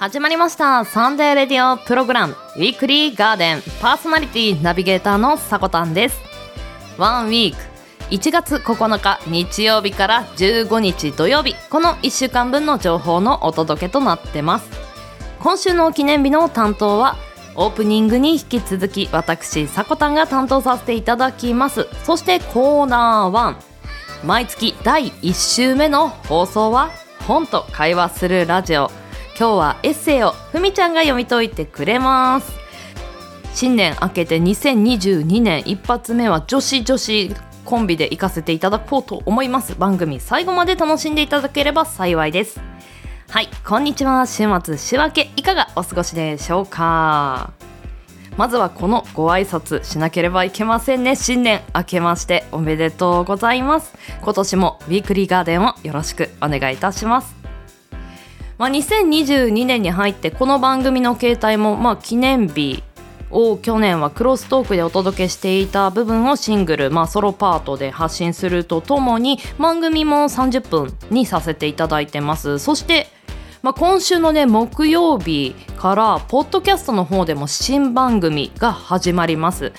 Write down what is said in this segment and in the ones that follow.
始まりました。サンデーレディオプログラム。ウィークリーガーデン。パーソナリティナビゲーターのさこたんです。ワンウィーク。1月9日日曜日から15日土曜日この1週間分の情報のお届けとなってます。今週の記念日の担当はオープニングに引き続き私さこたんが担当させていただきます。そしてコーナー1毎月第1週目の放送は本と会話するラジオ。今日はエッセイをふみちゃんが読み解いてくれます。新年明けて2022年一発目は女子女子コンビで行かせていただこうと思います。番組最後まで楽しんでいただければ幸いです。はいこんにちは。週末週明けいかがお過ごしでしょうか。まずはこのご挨拶しなければいけませんね。新年明けましておめでとうございます。今年もウィークリーガーデンをよろしくお願いいたします。まあ、2022年に入ってこの番組の携帯もまあ記念日を去年はクロストークでお届けしていた部分をシングル、まあ、ソロパートで発信するとともに番組も30分にさせていただいてます。そしてまあ、今週のね木曜日からポッドキャストの方でも新番組が始まります。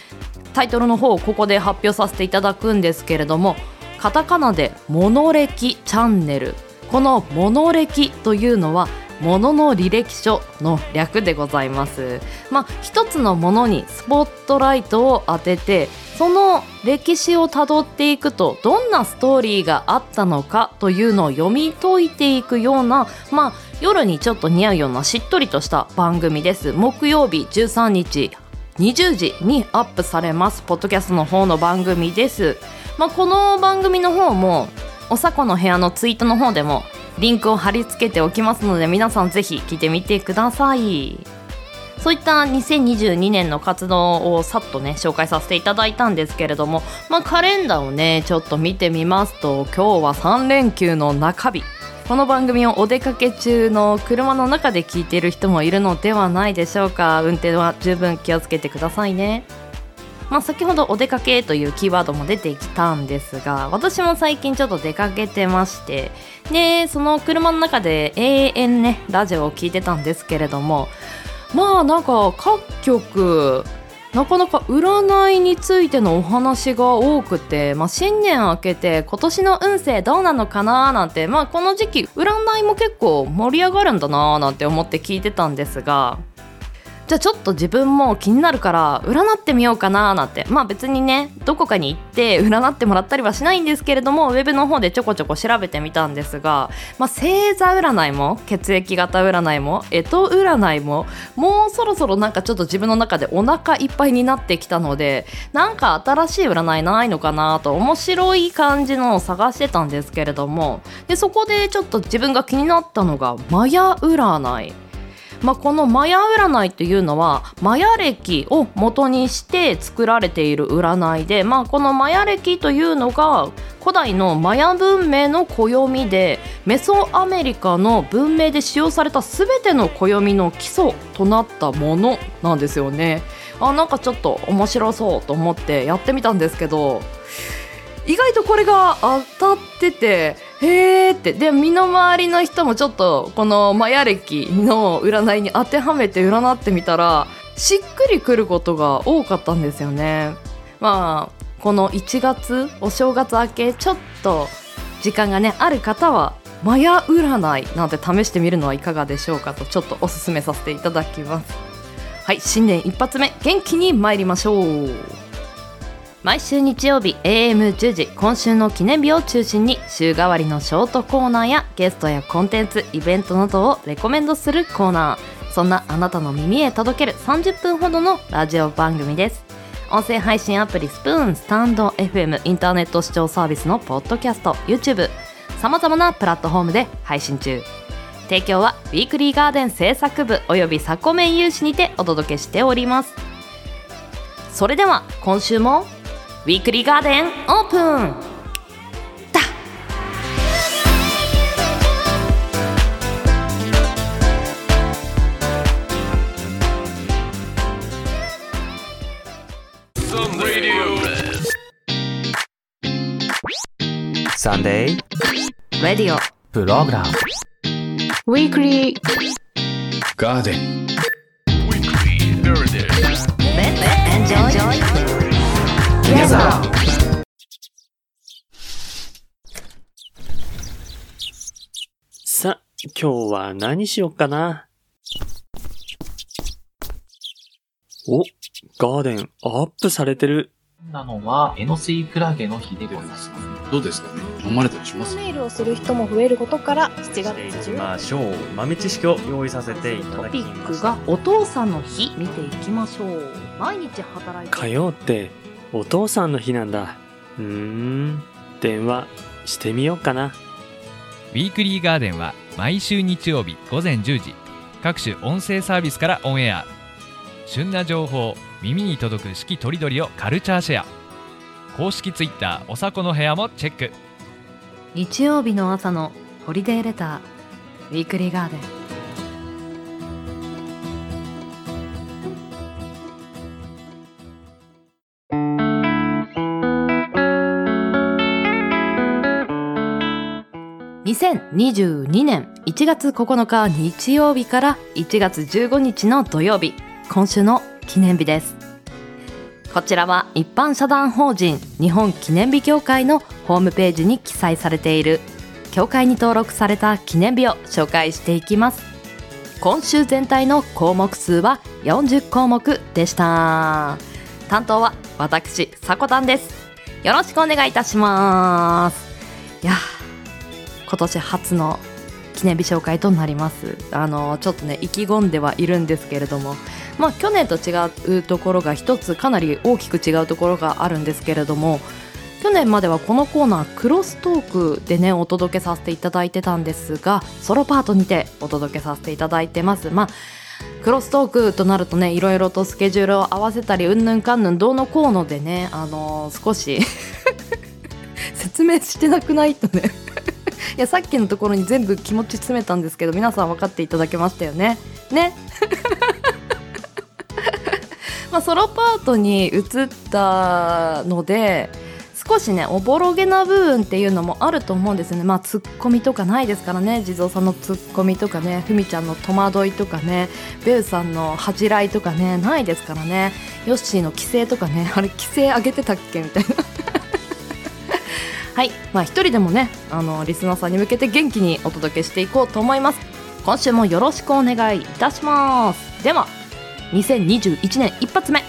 タイトルの方をここで発表させていただくんですけれどもカタカナで「モノレキチャンネル」この「モノ歴」というのはものの履歴書の略でございます。まあ一つのものにスポットライトを当ててその歴史をたどっていくとどんなストーリーがあったのかというのを読み解いていくようなまあ夜にちょっと似合うようなしっとりとした番組です。木曜日13日20時にアップされますポッドキャストの方の番組です。まあ、この番組の方もおさこの部屋のツイートの方でもリンクを貼り付けておきますので皆さんぜひ聞いてみてください。そういった2022年の活動をさっとね紹介させていただいたんですけれども、まあ、カレンダーをねちょっと見てみますと今日は3連休の中日。この番組をお出かけ中の車の中で聞いている人もいるのではないでしょうか。運転は十分気をつけてくださいね。まあ、先ほどお出かけというキーワードも出てきたんですが私も最近ちょっと出かけてましてでその車の中で永遠ねラジオを聞いてたんですけれどもまあなんか各局なかなか占いについてのお話が多くて、まあ、新年明けて今年の運勢どうなのかななんて、まあ、この時期占いも結構盛り上がるんだななんて思って聞いてたんですがじゃあちょっと自分も気になるから占ってみようかななんてまあ別にねどこかに行って 占ってもらったりはしないんですけれどもウェブの方でちょこちょこ調べてみたんですが、まあ、星座占いも血液型占いも干支占いももうそろそろなんかちょっと自分の中でお腹いっぱいになってきたのでなんか新しい占いないのかなと面白い感じのを探してたんですけれどもでそこでちょっと自分が気になったのがマヤ占い。まあ、このマヤ占いっていうのはマヤ暦を元にして作られている占いで、まあ、このマヤ暦というのが古代のマヤ文明の暦でメソアメリカの文明で使用された全ての暦の基礎となったものなんですよね。あなんかちょっと面白そうと思ってやってみたんですけど意外とこれが当たっててへーって。で身の回りの人もちょっとこのマヤ暦の占いに当てはめて占ってみたらしっくりくることが多かったんですよね。まあこの1月お正月明けちょっと時間がねある方はマヤ占いなんて試してみるのはいかがでしょうかとちょっとおすすめさせていただきます。はい新年一発目元気に参りましょう。毎週日曜日 AM10 時今週の記念日を中心に週替わりのショートコーナーやゲストやコンテンツイベントなどをレコメンドするコーナー。そんなあなたの耳へ届ける30分ほどのラジオ番組です。音声配信アプリスプーンスタンド FM インターネット視聴サービスのポッドキャスト YouTube さまざまなプラットフォームで配信中。提供はウィークリーガーデン制作部およびサコメン有志にてお届けしております。それでは今週もウィークリーガーデンオープンだ Sunday radio program weekly Garden. Together. さ、今日は何しよっかな？お、ガーデンアップされてる。なのは、エノスイクラゲの日でございます。どうですかね？飲まれたりしますネイルをする人も増えることから7月中ましょう。豆知識を用意させていたトだきピックました。がお父さんの日見ていきましょう毎日働いて火曜ってお父さんの日なんだ。うーん。電話してみようかな。ウィークリーガーデンは毎週日曜日午前10時各種音声サービスからオンエア旬な情報耳に届く四季とりどりをカルチャーシェア公式ツイッターおさこの部屋もチェック日曜日の朝のホリデーレターウィークリーガーデン2022年1月9日日曜日から1月15日の土曜日今週の記念日です。こちらは一般社団法人日本記念日協会のホームページに記載されている協会に登録された記念日を紹介していきます。今週全体の項目数は40項目でした。担当は私さこたんです。よろしくお願いいたします。いや今年初の記念日紹介となります。あのちょっとね意気込んではいるんですけれども。まあ去年と違うところが一つかなり大きく違うところがあるんですけれども去年まではこのコーナークロストークでねお届けさせていただいてたんですがソロパートにてお届けさせていただいてます。まあクロストークとなるとねいろいろとスケジュールを合わせたりうんぬんかんぬんどうのこうのでねあのー少し 説明してなくないとね。いやさっきのところに全部気持ち詰めたんですけど皆さん分かっていただけましたよね。ね。まあソロパートに移ったので少しねおぼろげな部分っていうのもあると思うんですよね。まあツッコミとかないですからね。地蔵さんのツッコミとかね。ふみちゃんの戸惑いとかね。ベウさんの恥じらいとかね。ないですからね。ヨッシーの規制とかね。あれ規制上げてたっけ？みたいな。はい。まあ一人でもねあのリスナーさんに向けて元気にお届けしていこうと思います。今週もよろしくお願いいたします。では2021年一発目。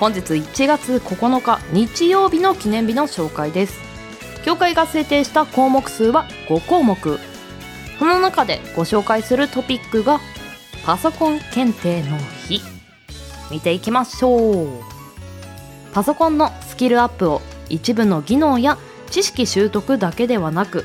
本日1月9日日曜日の記念日の紹介です。協会が制定した項目数は5項目。その中でご紹介するトピックがパソコン検定の日。見ていきましょう。パソコンのスキルアップを一部の技能や知識習得だけではなく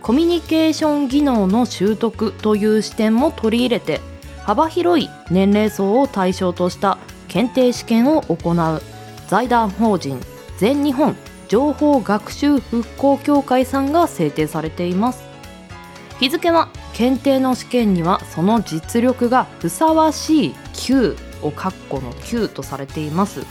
コミュニケーション技能の習得という視点も取り入れて幅広い年齢層を対象とした検定試験を行う。財団法人全日本情報学習復興協会さんが制定されています。日付は検定の試験にはその実力がふさわしい9を括弧の9とされています。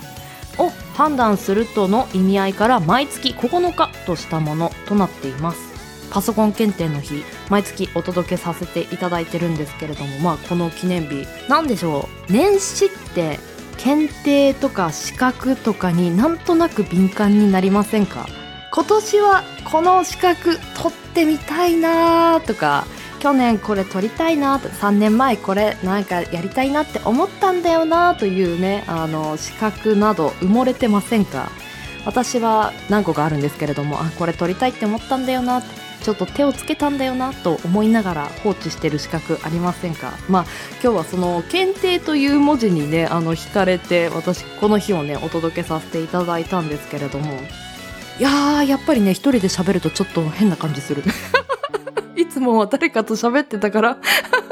判断するとの意味合いから毎月9日としたものとなっています。パソコン検定の日毎月お届けさせていただいてるんですけれどもまあこの記念日なんでしょう？年始って検定とか資格とかになんとなく敏感になりませんか？今年はこの資格取ってみたいなーとか去年これ取りたいなと3年前これなんかやりたいなって思ったんだよなというねあの資格など埋もれてませんか？私は何個かあるんですけれどもあこれ取りたいって思ったんだよなちょっと手をつけたんだよなと思いながら放置してる資格ありませんか？まあ今日はその検定という文字にねあの惹かれて私この日をねお届けさせていただいたんですけれども。いやーやっぱりね一人で喋るとちょっと変な感じする。いつもは誰かと喋ってたから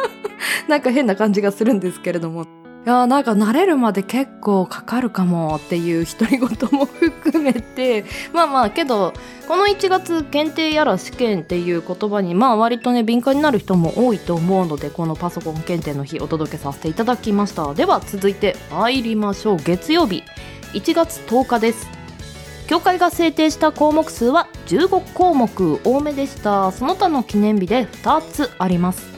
なんか変な感じがするんですけれども。いやなんか慣れるまで結構かかるかもっていう独り言も含めてまあまあけどこの1月検定やら試験っていう言葉にまあ割とね敏感になる人も多いと思うのでこのパソコン検定の日お届けさせていただきました。では続いて参りましょう。月曜日。1月10日です。協会が制定した項目数は15項目多めでした。その他の記念日で2つあります。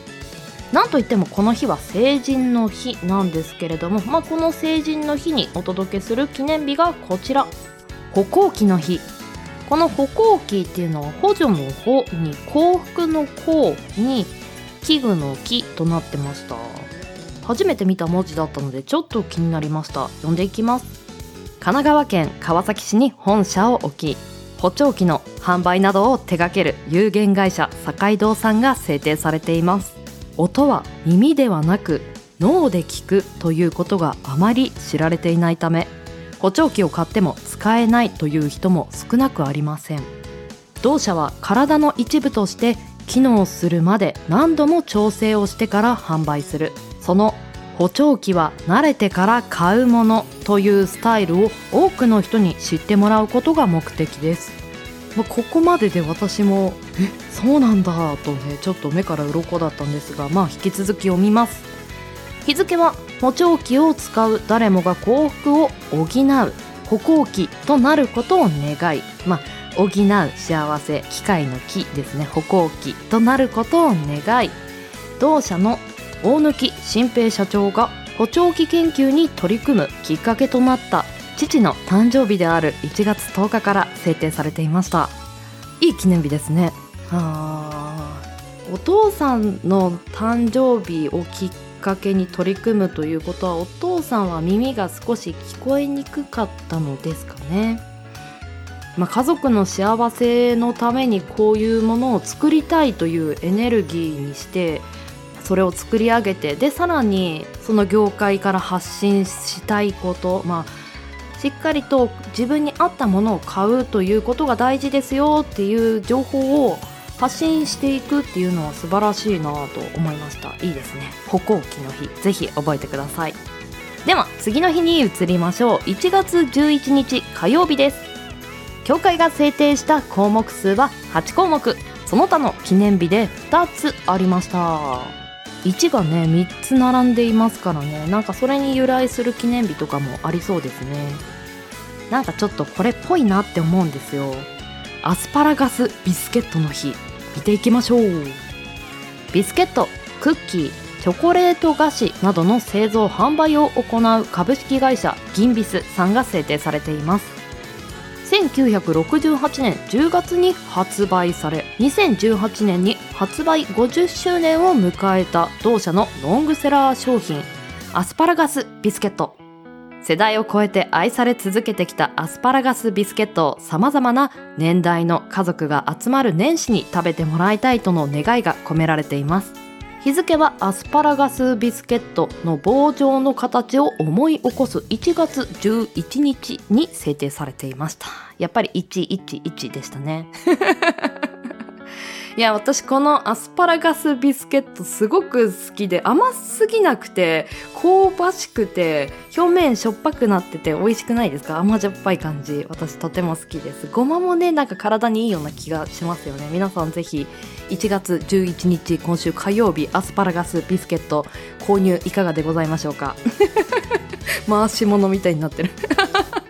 なんといってもこの日は成人の日なんですけれども、まあ、この成人の日にお届けする記念日がこちら。歩行期の日。この歩行期っていうのは補助の「歩」に幸福の「幸」に器具の「木」となってました。初めて見た文字だったのでちょっと気になりました。読んでいきます。神奈川県川崎市に本社を置き補聴器の販売などを手掛ける有限会社堺堂さんが制定されています。音は耳ではなく脳で聞くということがあまり知られていないため補聴器を買っても使えないという人も少なくありません。同社は体の一部として機能するまで何度も調整をしてから販売する。その補聴器は慣れてから買うものというスタイルを多くの人に知ってもらうことが目的です。まあここまでで私もえそうなんだとねちょっと目から鱗だったんですがまあ引き続き読みます。日付は補聴器を使う誰もが幸福を補う歩行器となることを願い。まあ補う幸せ機械の木ですね。歩行器となることを願い。同社の大貫新平社長が補聴器研究に取り組むきっかけとなった父の誕生日である1月10日から制定されていました。いい記念日ですね。あ。ーお父さんの誕生日をきっかけに取り組むということはお父さんは耳が少し聞こえにくかったのですかね。まあ、家族の幸せのためにこういうものを作りたいというエネルギーにしてそれを作り上げてでさらにその業界から発信したいことまあしっかりと自分に合ったものを買うということが大事ですよっていう情報を発信していくっていうのは素晴らしいなと思いました。いいですね。歩行期の日。ぜひ覚えてください。では次の日に移りましょう。1月11日火曜日です。協会が制定した項目数は8項目。その他の記念日で2つありました。1がね3つ並んでいますからね。なんかそれに由来する記念日とかもありそうですね。なんかちょっとこれっぽいなって思うんですよ。アスパラガスビスケットの日。見ていきましょう。ビスケットクッキーチョコレート菓子などの製造販売を行う株式会社銀ビスさんが制定されています。1968年10月に発売され2018年に発売50周年を迎えた同社のロングセラー商品アスパラガスビスケット。世代を超えて愛され続けてきたアスパラガスビスケットを様々な年代の家族が集まる年始に食べてもらいたいとの願いが込められています。日付はアスパラガスビスケットの棒状の形を思い起こす1月11日に制定されていました。やっぱり111でしたね。いや私このアスパラガスビスケットすごく好きで甘すぎなくて香ばしくて表面しょっぱくなってて美味しくないですか？甘じょっぱい感じ。私とても好きです。ごまもねなんか体にいいような気がしますよね。皆さんぜひ1月11日今週火曜日アスパラガスビスケット購入いかがでございましょうか？回し物みたいになってる。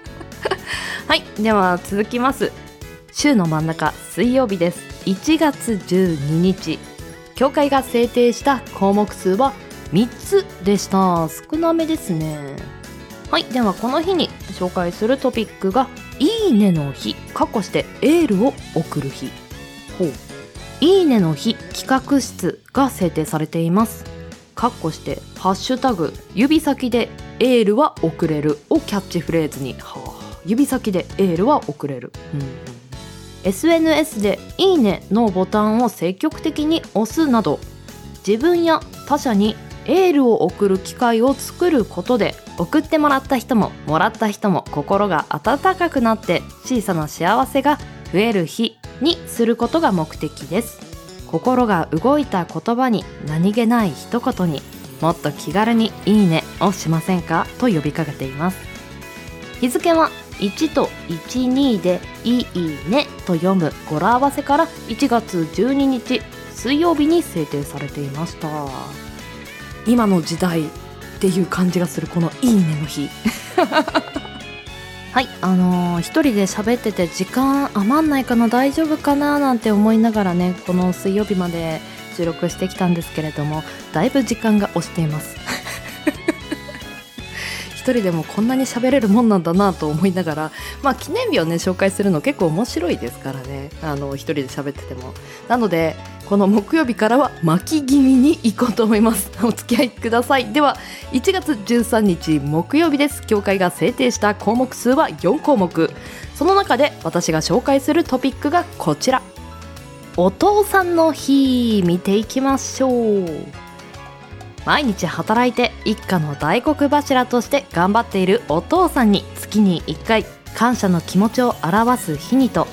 はいでは続きます。週の真ん中水曜日です。1月12日。協会が制定した項目数は3つでした。少なめですね。はい。ではこの日に紹介するトピックが「いいねの日」かっこしてエールを送る日。ほう。いいねの日企画室が制定されています。かっこして「ハッシュタグ指先でエールは送れる」をキャッチフレーズに。はあ。指先でエールは送れる、うんうん SNS で「いいね」のボタンを積極的に押すなど自分や他者にエールを送る機会を作ることで送ってもらった人ももらった人も心が温かくなって小さな幸せが増える日にすることが目的です。心が動いた言葉に何気ない一言にもっと気軽に「いいね」をしませんか？と呼びかけています。日付は1と12で「いいね」と読む語呂合わせから1月12日水曜日に制定されていました。今の時代っていう感じがするこの「いいね」の日。はいあのー、一人で喋ってて時間余んないかな大丈夫かななんて思いながらねこの水曜日まで収録してきたんですけれどもだいぶ時間が押しています。一人でもこんなに喋れるもんなんだなと思いながらまあ記念日をね紹介するの結構面白いですからね。あの一人で喋ってても。なのでこの木曜日からは巻き気味に行こうと思います。お付き合いください。では1月13日木曜日です。協会が制定した項目数は4項目。その中で私が紹介するトピックがこちら。お父さんの日見ていきましょう。毎日働いて一家の大黒柱として頑張っているお父さんに月に1回感謝の気持ちを表す日にと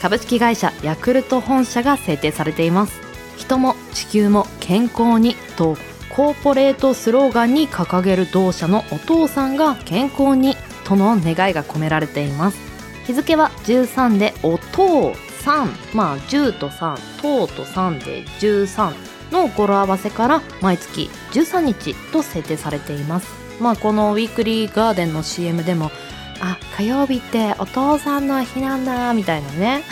株式会社ヤクルト本社が制定されています。人も地球も健康にとコーポレートスローガンに掲げる同社のお父さんが健康にとの願いが込められています。日付は13でお父さん。まあ10と3等と3で13の語呂合わせから毎月13日と設定されています。まあこのウィークリーガーデンの CM でもあ火曜日ってお父さんの日なんだみたいなね。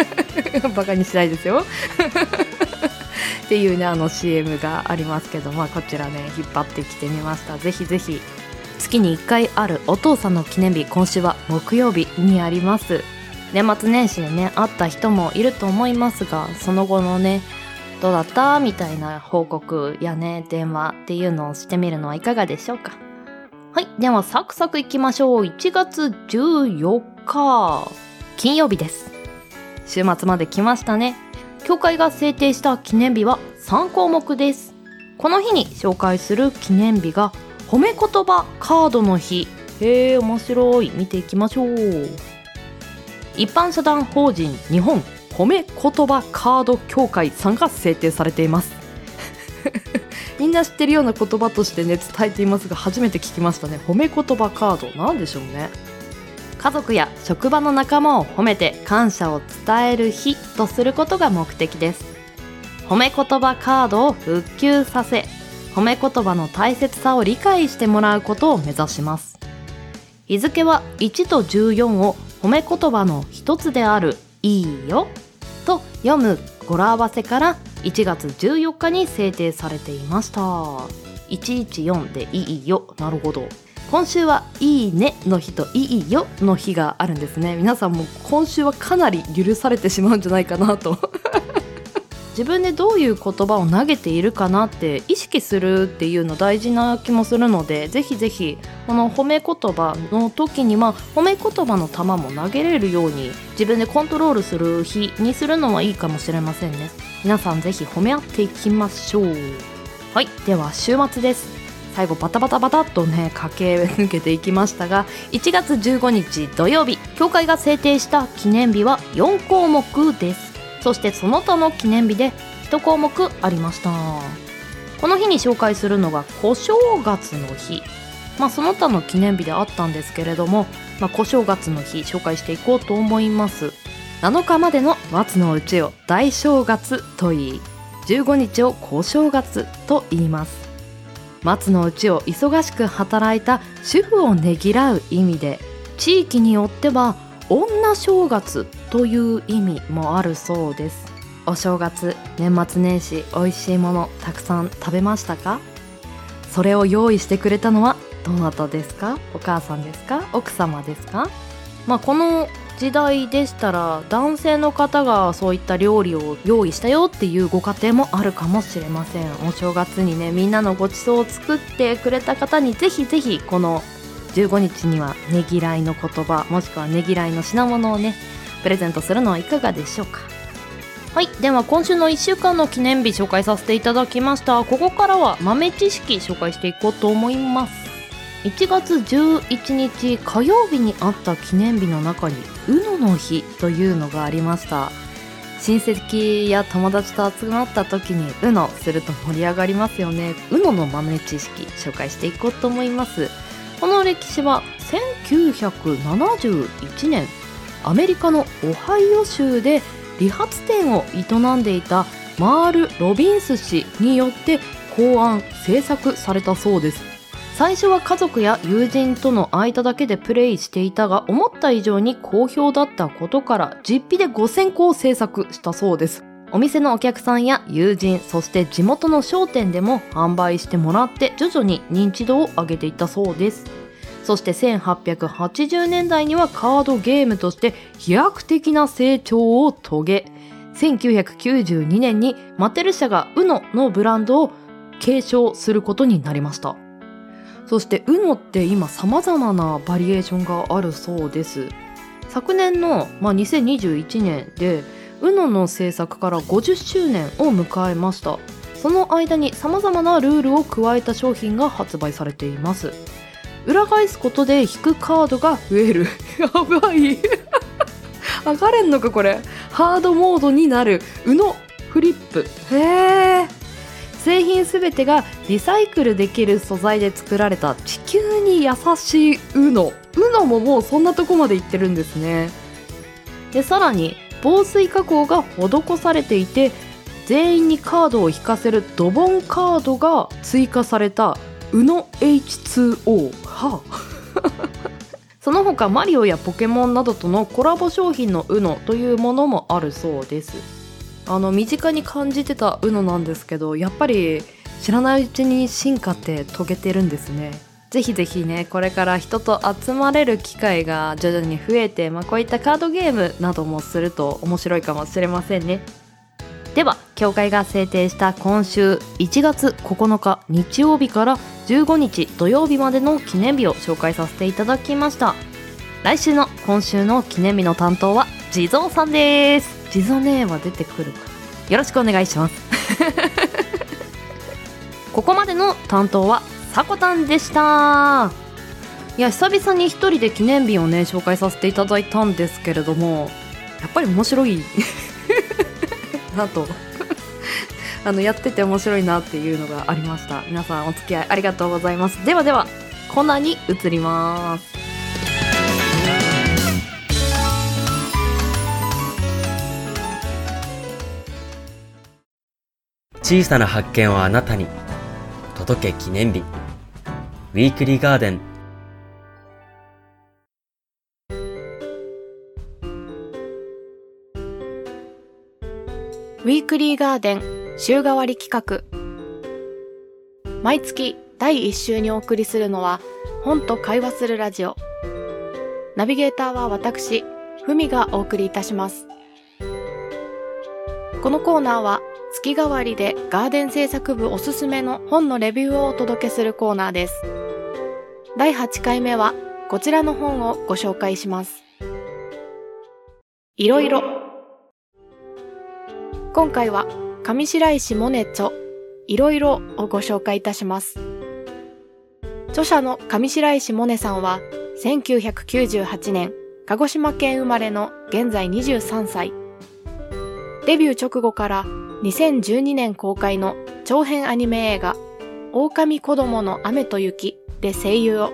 バカにしないですよ。っていうねあの CM がありますけどまあこちらね引っ張ってきてみました。ぜひぜひ月に1回あるお父さんの記念日今週は木曜日にあります。年末年始でね会った人もいると思いますがその後のねどうだったみたいな報告やね電話。っていうのをしてみるのはいかがでしょうか。はいではサクサクいきましょう。1月14日。金曜日です。週末まで来ましたね。協会が制定した記念日は3項目です。この日に紹介する記念日が褒め言葉カードの日。へえ面白い。見ていきましょう。一般社団法人日本褒め言葉カード協会さんが制定されています。みんな知ってるような言葉としてね伝えていますが初めて聞きましたね。褒め言葉カードなんでしょうね。家族や職場の仲間を褒めて感謝を伝える日とすることが目的です。褒め言葉カードを復旧させ褒め言葉の大切さを理解してもらうことを目指します。日付は1と14を褒め言葉の一つである「いいよ」読む語呂合わせから1月14日に制定されていました。114でいいよ。なるほど。今週はいいねの日といいよの日があるんですね。皆さんも今週はかなり許されてしまうんじゃないかなと。自分でどういう言葉を投げているかなって意識するっていうの大事な気もするのでぜひぜひこの褒め言葉の時には褒め言葉の球も投げれるように自分でコントロールする日にするのはいいかもしれませんね。皆さんぜひ褒め合っていきましょう。はいでは週末です。最後バタバタバタっとね駆け抜けていきましたが1月15日土曜日協会が制定した記念日は4項目です。そしてその他の記念日で1項目ありました。この日に紹介するのが小正月の日。まあその他の記念日であったんですけれども、まあ、小正月の日紹介していこうと思います。7日までの松のうちを大正月と言い15日を小正月と言います。松のうちを忙しく働いた主婦をねぎらう意味で地域によっては女正月という意味もあるそうです。お正月年末年始美味しいものたくさん食べましたか？それを用意してくれたのはどなたですか？お母さんですか？奥様ですか？まあこの時代でしたら男性の方がそういった料理を用意したよっていうご家庭もあるかもしれません。お正月にねみんなのごちそうを作ってくれた方にぜひぜひこの15日にはねぎらいの言葉もしくはねぎらいの品物をねプレゼントするのはいかがでしょうか？はいでは今週の1週間の記念日紹介させていただきました。ここからは豆知識紹介していこうと思います。1月11日火曜日にあった記念日の中に UNO の日というのがありました。親戚や友達と集まった時に UNO すると盛り上がりますよね。UNO の豆知識紹介していこうと思います。この歴史は1971年アメリカのオハイオ州で理髪店を営んでいたマール・ロビンス氏によって考案制作されたそうです。最初は家族や友人との間だけでプレイしていたが思った以上に好評だったことから実費で5000個を制作したそうです。お店のお客さんや友人そして地元の商店でも販売してもらって徐々に認知度を上げていったそうです。そして1880年代にはカードゲームとして飛躍的な成長を遂げ1992年にマテル社が UNO のブランドを継承することになりました。そして UNO って今様々なバリエーションがあるそうです。昨年の、まあ、2021年で UNO の制作から50周年を迎えました。その間に様々なルールを加えた商品が発売されています。裏返すことで引くカードが増える。やばい。上がれんのかこれ。ハードモードになる。UNO フリップ。へえ製品すべてがリサイクルできる素材で作られた地球に優しい UNO UNO ももうそんなとこまでいってるんですね。でさらに防水加工が施されていて全員にカードを引かせるドボンカードが追加された UNOH2O はあ。その他マリオやポケモンなどとのコラボ商品の UNO というものもあるそうです。あの身近に感じてた UNO なんですけどやっぱり知らないうちに進化って遂げてるんですね。ぜひぜひねこれから人と集まれる機会が徐々に増えて、まあ、こういったカードゲームなどもすると面白いかもしれませんね。では協会が制定した今週1月9日日曜日から15日土曜日までの記念日を紹介させていただきました。来週の今週の記念日の担当は地蔵さんです。地蔵ねは出てくるか。よろしくお願いします。ここまでの担当はさこたんでした。いや久々に一人で記念日をね紹介させていただいたんですけれどもやっぱり面白い。なと。あのやってて面白いなっていうのがありました。皆さんお付き合いありがとうございます。ではではコーナーに移ります。小さな発見をあなたに。届け記念日。ウィークリーガーデン。ウィークリーガーデン週替わり企画。毎月第1週にお送りするのは本と会話するラジオ。ナビゲーターは私ふみがお送りいたします。このコーナーは月替わりでガーデン制作部おすすめの本のレビューをお届けするコーナーです。第8回目はこちらの本をご紹介しますいろいろ今回は上白石萌音著いろいろをご紹介いたします。著者の上白石萌音さんは1998年鹿児島県生まれの現在23歳。デビュー直後から2012年公開の長編アニメ映画狼子供の雨と雪で声優を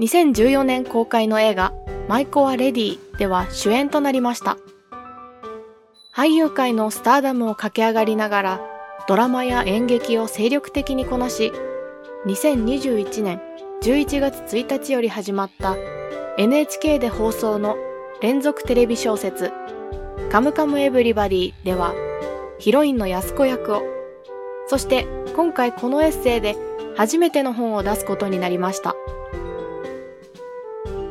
2014年公開の映画マイコアレディでは主演となりました。俳優界のスターダムを駆け上がりながら、ドラマや演劇を精力的にこなし、2021年11月1日より始まった NHK で放送の連続テレビ小説、カムカムエヴリバディでは、ヒロインの安子役を、そして今回このエッセイで初めての本を出すことになりました。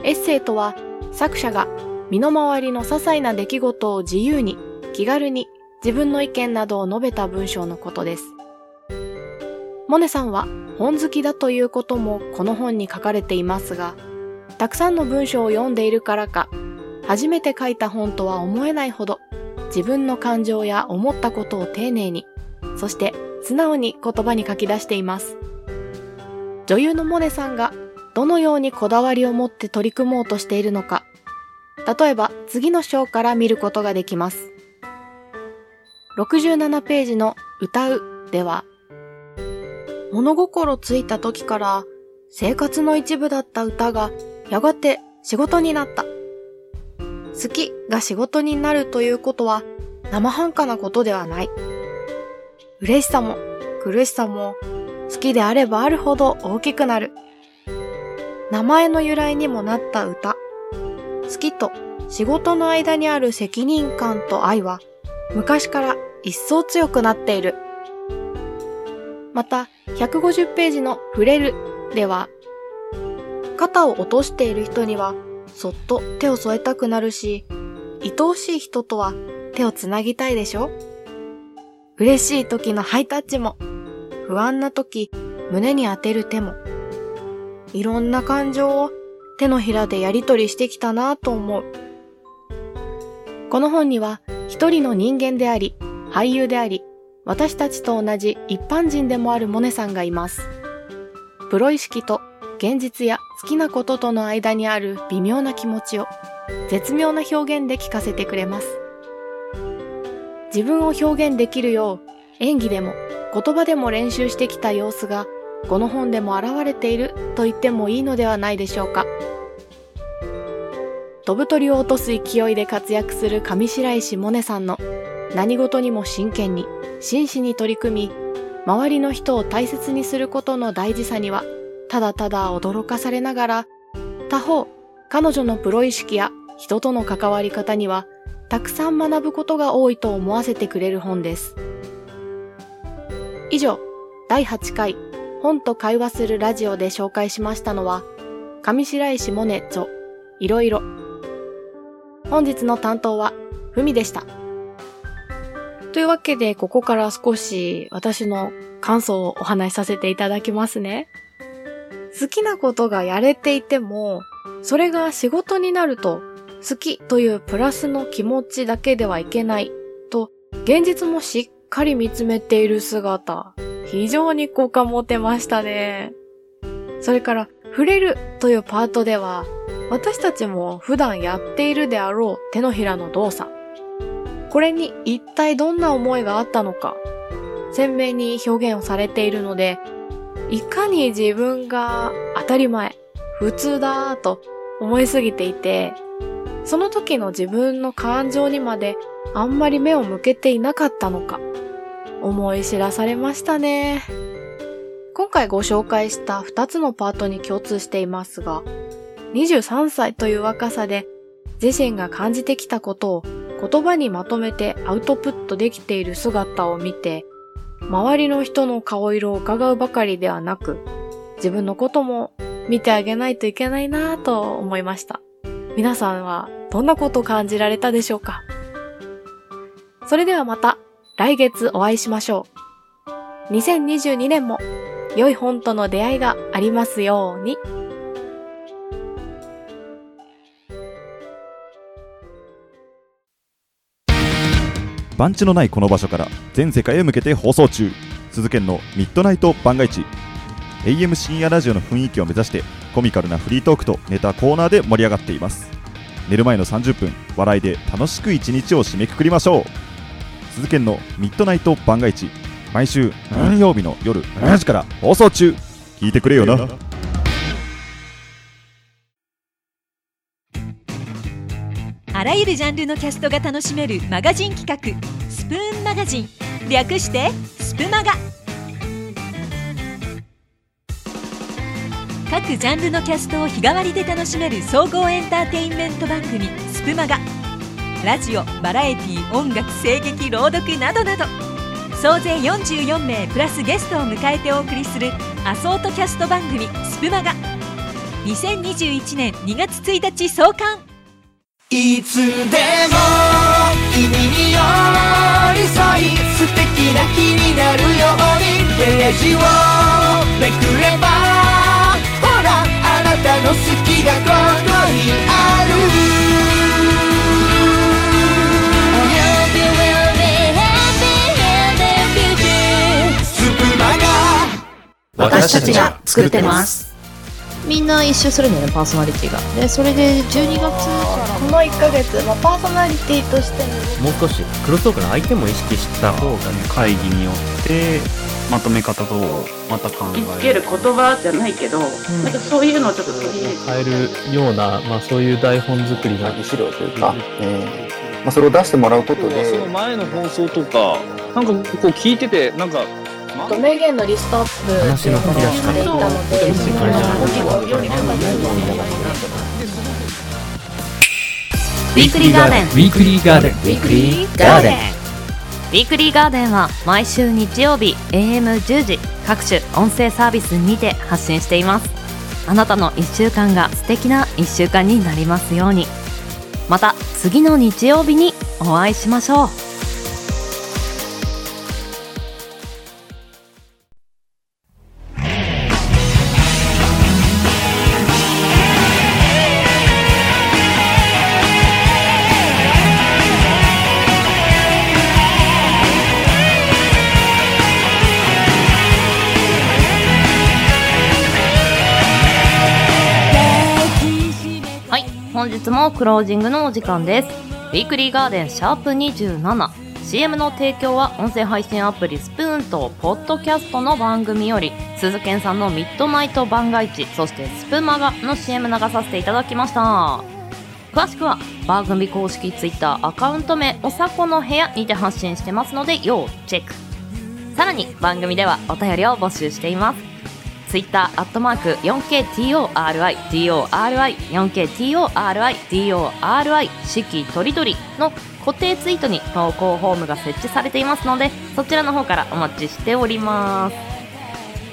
エッセイとは作者が身の回りの些細な出来事を自由に気軽に自分の意見などを述べた文章のことです。モネさんは本好きだということもこの本に書かれていますが、たくさんの文章を読んでいるからか、初めて書いた本とは思えないほど自分の感情や思ったことを丁寧に、そして素直に言葉に書き出しています。女優のモネさんがどのようにこだわりを持って取り組もうとしているのか、例えば次の章から見ることができます。67ページの歌うでは、物心ついた時から生活の一部だった歌がやがて仕事になった。好きが仕事になるということは生半可なことではない。嬉しさも苦しさも好きであればあるほど大きくなる。名前の由来にもなった歌。好きと仕事の間にある責任感と愛は昔から一層強くなっている。また、150ページの触れるでは、肩を落としている人には、そっと手を添えたくなるし、愛おしい人とは手をつなぎたいでしょ？嬉しい時のハイタッチも、不安な時、胸に当てる手も、いろんな感情を手のひらでやりとりしてきたなぁと思う。この本には一人の人間であり、俳優であり、私たちと同じ一般人でもあるモネさんがいます。プロ意識と現実や好きなこととの間にある微妙な気持ちを絶妙な表現で聞かせてくれます。自分を表現できるよう演技でも言葉でも練習してきた様子がこの本でも現れていると言ってもいいのではないでしょうか。飛ぶ鳥を落とす勢いで活躍する上白石萌音さんの何事にも真剣に真摯に取り組み周りの人を大切にすることの大事さにはただただ驚かされながら他方彼女のプロ意識や人との関わり方にはたくさん学ぶことが多いと思わせてくれる本です。以上、第8回本と会話するラジオで紹介しましたのは上白石萌音著いろいろ本日の担当はふみでした。というわけで、ここから少し私の感想をお話しさせていただきますね。好きなことがやれていても、それが仕事になると、好きというプラスの気持ちだけではいけないと、現実もしっかり見つめている姿、非常に好感持てましたね。それから、触れるというパートでは、私たちも普段やっているであろう手のひらの動作。これに一体どんな思いがあったのか、鮮明に表現をされているので、いかに自分が当たり前、普通だと思いすぎていて、その時の自分の感情にまであんまり目を向けていなかったのか、思い知らされましたね。今回ご紹介した2つのパートに共通していますが、23歳という若さで自身が感じてきたことを言葉にまとめてアウトプットできている姿を見て、周りの人の顔色を伺うばかりではなく、自分のことも見てあげないといけないなぁと思いました。皆さんはどんなことを感じられたでしょうか？それではまた来月お会いしましょう。2022年も良い本との出会いがありますように。番地のないこの場所から全世界へ向けて放送中鈴研のミッドナイト番外地 AM 深夜ラジオの雰囲気を目指してコミカルなフリートークとネタコーナーで盛り上がっています寝る前の30分笑いで楽しく一日を締めくくりましょう鈴研のミッドナイト番外地毎週何曜日の夜7時から放送中。聞いてくれよな。あらゆるジャンルのキャストが楽しめるマガジン企画スプーンマガジン。略してスプマガ。各ジャンルのキャストを日替わりで楽しめる総合エンターテインメント番組スプマガラジオバラエティ音楽声劇朗読などなど。総勢44名プラスゲストを迎えてお送りするアソートキャスト番組スプマガ。2021年2月1日創刊。いつでも君に寄り添い素敵な日になるようにページをめくればほらあなたの好きがここにある。私たちが作ってます。みんな一周するんだよねパーソナリティが。でそれで12月からこの1ヶ月、まあ、パーソナリティとしてももう少しクロストークの相手も意識した方がね会議によってまとめ方とまた考えつける言葉じゃないけど、なんかそういうのをちょっと取り入れて変えるような、まあ、そういう台本作りが資料というか、えーまあ、それを出してもらうことで。その前の放送とかなんかこう聞いててなんか名言のリストアップ話の振り出ししていたので、ウィークリーガーデン。ウィークリーガーデン。ウィークリーガーデン。ウィークリーガーデンは毎週日曜日 AM10 時各種音声サービスにて発信しています。あなたの1週間が素敵な1週間になりますように。また次の日曜日にお会いしましょうクロージングのお時間です。ウィークリーガーデンシャープ 27CM の提供は音声配信アプリスプーンとポッドキャストの番組より鈴研さんのミッドナイト番外地そしてスプマガの CM 流させていただきました。詳しくは番組公式 Twitter アカウント名おさこの部屋にて発信してますので要チェック。さらに番組ではお便りを募集しています。ツイッターアットマーク 4KTORIDORI4KTORIDORI 四季とりどりの固定ツイートに投稿フォームが設置されていますのでそちらの方からお待ちしております。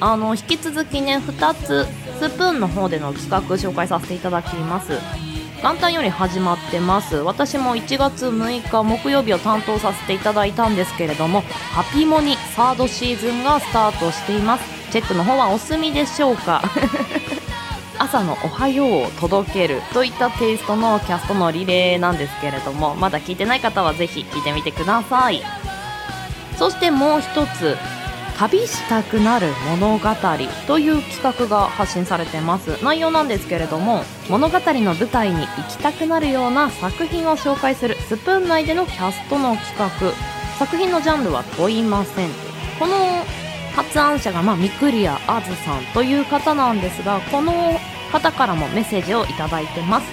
あの引き続きね2つスプーンの方での企画紹介させていただきます。元旦より始まってます。私も1月6日木曜日を担当させていただいたんですけれどもハピモニサードシーズンがスタートしています。チェックの方はお済みでしょうか？朝の「おはよう」を届けるといったテイストのキャストのリレーなんですけれどもまだ聞いてない方はぜひ聞いてみてください。そしてもう一つ旅したくなる物語という企画が発信されてます。内容なんですけれども物語の舞台に行きたくなるような作品を紹介するスプーン内でのキャストの企画。作品のジャンルは問いません。この発案者が、まあ、ミクリアあずさんという方なんですがこの方からもメッセージをいただいてます。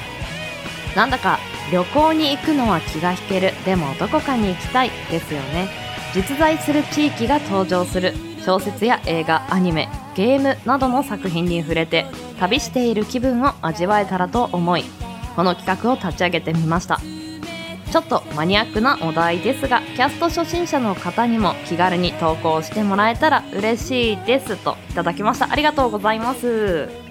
なんだか旅行に行くのは気が引ける。でもどこかに行きたいですよね。実在する地域が登場する。小説や映画アニメゲームなどの作品に触れて旅している気分を味わえたらと思いこの企画を立ち上げてみました。ちょっとマニアックなお題ですがキャスト初心者の方にも気軽に投稿してもらえたら嬉しいですといただきました。ありがとうございます。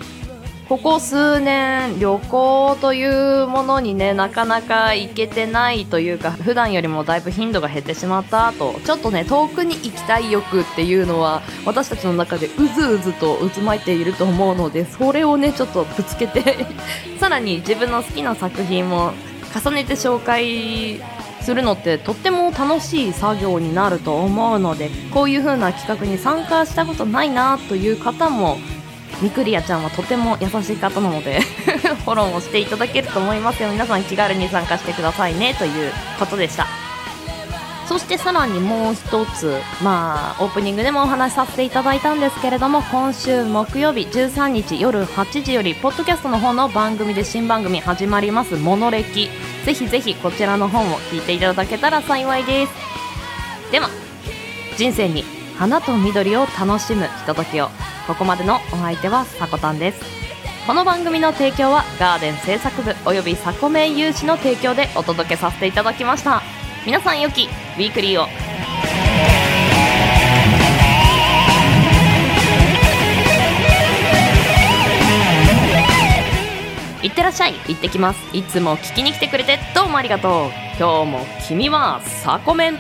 ここ数年旅行というものにねなかなか行けてないというか普段よりもだいぶ頻度が減ってしまった後ちょっとね遠くに行きたい欲っていうのは私たちの中でうずうずと渦巻いていると思うのでそれをねちょっとぶつけて さらに自分の好きな作品も重ねて紹介するのってとっても楽しい作業になると思うのでこういう風な企画に参加したことないなという方もミクリアちゃんはとても優しい方なので フォローもしていただけると思いますよ。皆さん気軽に参加してくださいねということでした。そしてさらにもう一つまあオープニングでもお話しさせていただいたんですけれども今週木曜日13日夜8時よりポッドキャストの方の番組で新番組始まります「モノレキ」ぜひぜひこちらの本を聞いていただけたら幸いです。では人生に花と緑を楽しむひとときを。ここまでのお相手はさこたんです。この番組の提供はガーデン制作部およびサコメン有志の提供でお届けさせていただきました。皆さん良きウィークリーを。いってらっしゃい。行ってきます。いつも聞きに来てくれてどうもありがとう。今日も君はサコメン。だ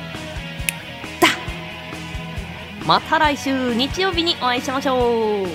また来週日曜日にお会いしましょう。